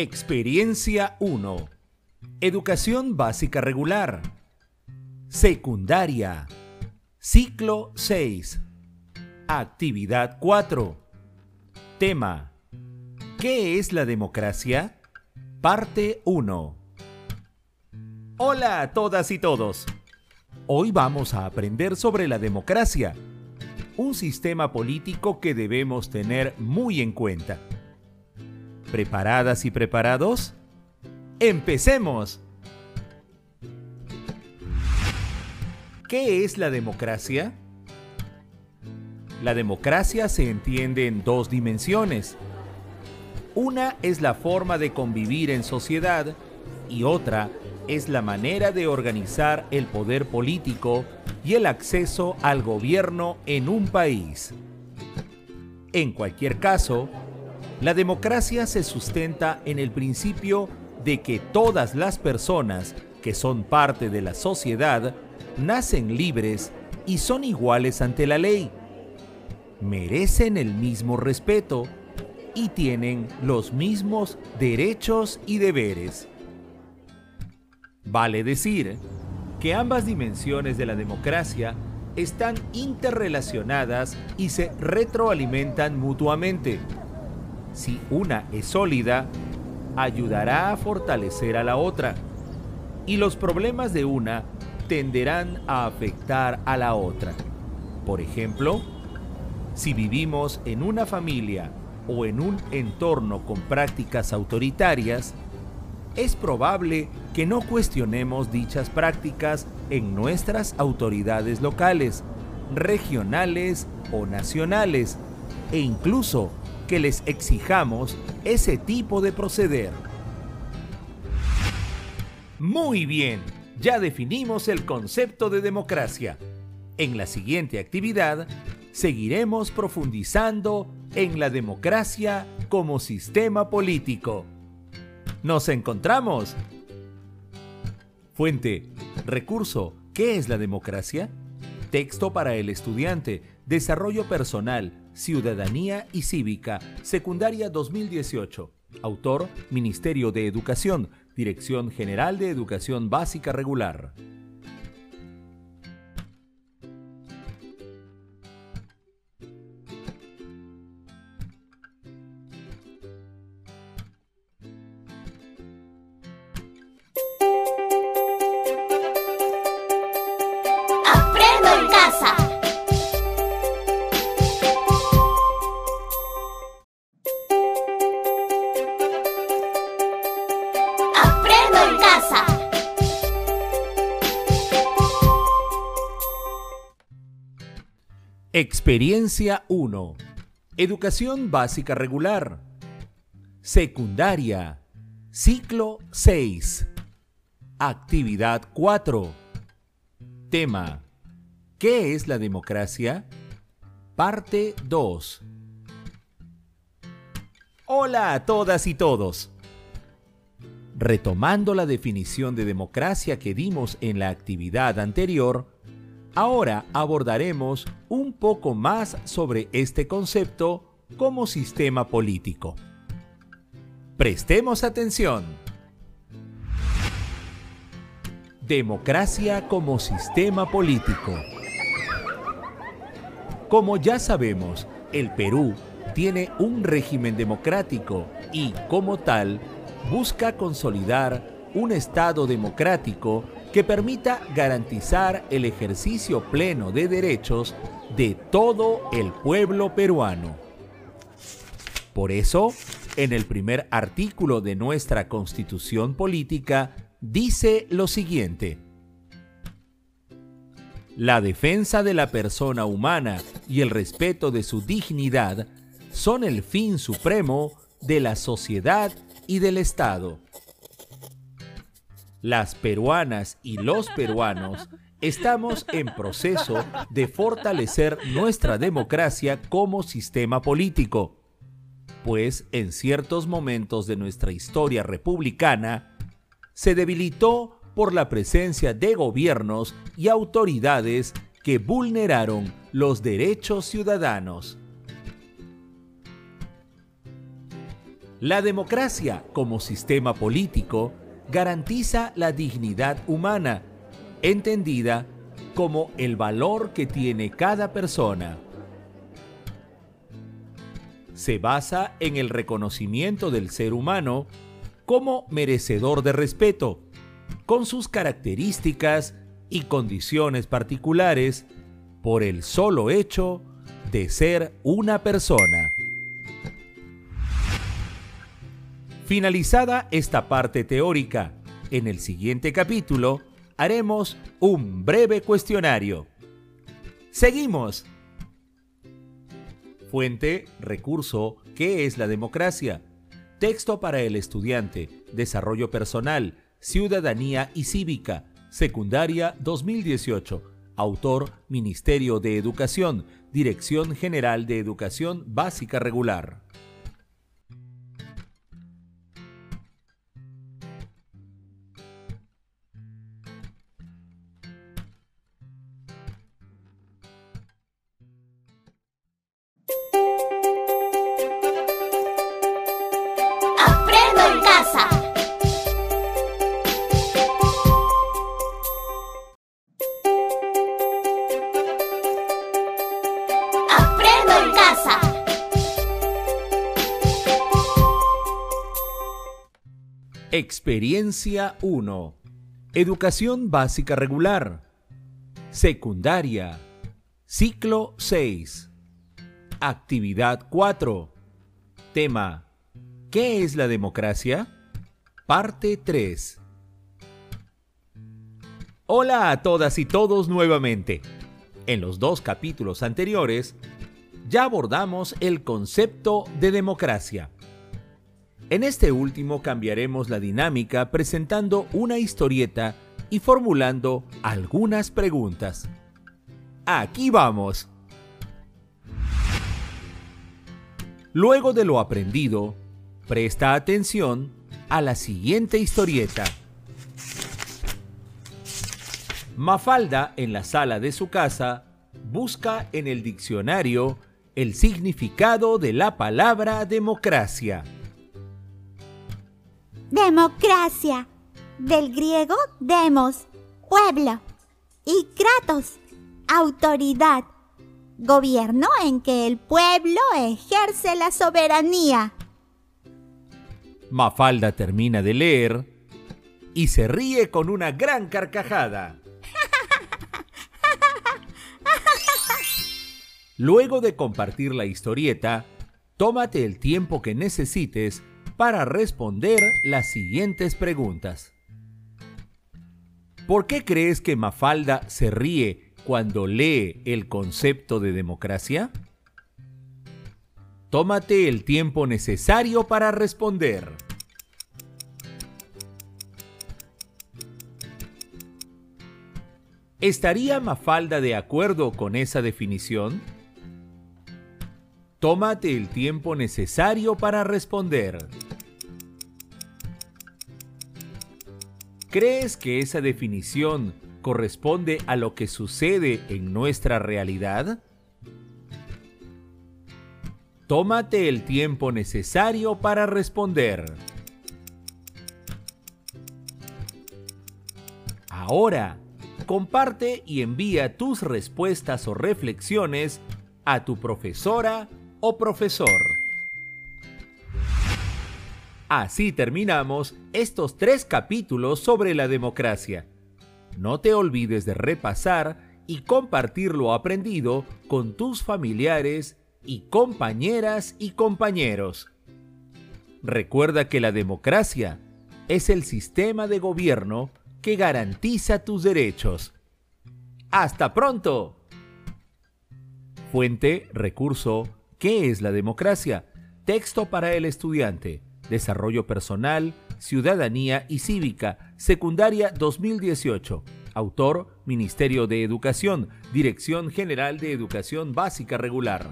Experiencia 1. Educación básica regular. Secundaria. Ciclo 6. Actividad 4. Tema. ¿Qué es la democracia? Parte 1. Hola a todas y todos. Hoy vamos a aprender sobre la democracia, un sistema político que debemos tener muy en cuenta. ¿Preparadas y preparados? ¡Empecemos! ¿Qué es la democracia? La democracia se entiende en dos dimensiones. Una es la forma de convivir en sociedad y otra es la manera de organizar el poder político y el acceso al gobierno en un país. En cualquier caso, la democracia se sustenta en el principio de que todas las personas que son parte de la sociedad nacen libres y son iguales ante la ley. Merecen el mismo respeto y tienen los mismos derechos y deberes. Vale decir que ambas dimensiones de la democracia están interrelacionadas y se retroalimentan mutuamente. Si una es sólida, ayudará a fortalecer a la otra. Y los problemas de una tenderán a afectar a la otra. Por ejemplo, si vivimos en una familia o en un entorno con prácticas autoritarias, es probable que no cuestionemos dichas prácticas en nuestras autoridades locales, regionales o nacionales, e incluso que les exijamos ese tipo de proceder. Muy bien, ya definimos el concepto de democracia. En la siguiente actividad, seguiremos profundizando en la democracia como sistema político. ¡Nos encontramos! Fuente, recurso, ¿qué es la democracia? Texto para el estudiante, desarrollo personal, Ciudadanía y Cívica, Secundaria 2018. Autor, Ministerio de Educación, Dirección General de Educación Básica Regular. Experiencia 1. Educación básica regular. Secundaria. Ciclo 6. Actividad 4. Tema. ¿Qué es la democracia? Parte 2. Hola a todas y todos. Retomando la definición de democracia que dimos en la actividad anterior, Ahora abordaremos un poco más sobre este concepto como sistema político. Prestemos atención. Democracia como sistema político. Como ya sabemos, el Perú tiene un régimen democrático y, como tal, busca consolidar un Estado democrático que permita garantizar el ejercicio pleno de derechos de todo el pueblo peruano. Por eso, en el primer artículo de nuestra constitución política dice lo siguiente. La defensa de la persona humana y el respeto de su dignidad son el fin supremo de la sociedad y del Estado las peruanas y los peruanos estamos en proceso de fortalecer nuestra democracia como sistema político, pues en ciertos momentos de nuestra historia republicana se debilitó por la presencia de gobiernos y autoridades que vulneraron los derechos ciudadanos. La democracia como sistema político garantiza la dignidad humana, entendida como el valor que tiene cada persona. Se basa en el reconocimiento del ser humano como merecedor de respeto, con sus características y condiciones particulares, por el solo hecho de ser una persona. Finalizada esta parte teórica, en el siguiente capítulo haremos un breve cuestionario. Seguimos. Fuente, recurso, ¿qué es la democracia? Texto para el estudiante, desarrollo personal, ciudadanía y cívica, secundaria 2018. Autor, Ministerio de Educación, Dirección General de Educación Básica Regular. Experiencia 1. Educación básica regular. Secundaria. Ciclo 6. Actividad 4. Tema. ¿Qué es la democracia? Parte 3. Hola a todas y todos nuevamente. En los dos capítulos anteriores ya abordamos el concepto de democracia. En este último cambiaremos la dinámica presentando una historieta y formulando algunas preguntas. Aquí vamos. Luego de lo aprendido, presta atención a la siguiente historieta. Mafalda en la sala de su casa busca en el diccionario el significado de la palabra democracia. Democracia, del griego demos, pueblo, y kratos, autoridad, gobierno en que el pueblo ejerce la soberanía. Mafalda termina de leer y se ríe con una gran carcajada. Luego de compartir la historieta, tómate el tiempo que necesites para responder las siguientes preguntas. ¿Por qué crees que Mafalda se ríe cuando lee el concepto de democracia? Tómate el tiempo necesario para responder. ¿Estaría Mafalda de acuerdo con esa definición? Tómate el tiempo necesario para responder. ¿Crees que esa definición corresponde a lo que sucede en nuestra realidad? Tómate el tiempo necesario para responder. Ahora, comparte y envía tus respuestas o reflexiones a tu profesora o profesor. Así terminamos estos tres capítulos sobre la democracia. No te olvides de repasar y compartir lo aprendido con tus familiares y compañeras y compañeros. Recuerda que la democracia es el sistema de gobierno que garantiza tus derechos. ¡Hasta pronto! Fuente, recurso, ¿qué es la democracia? Texto para el estudiante Desarrollo Personal, Ciudadanía y Cívica, Secundaria 2018. Autor, Ministerio de Educación, Dirección General de Educación Básica Regular.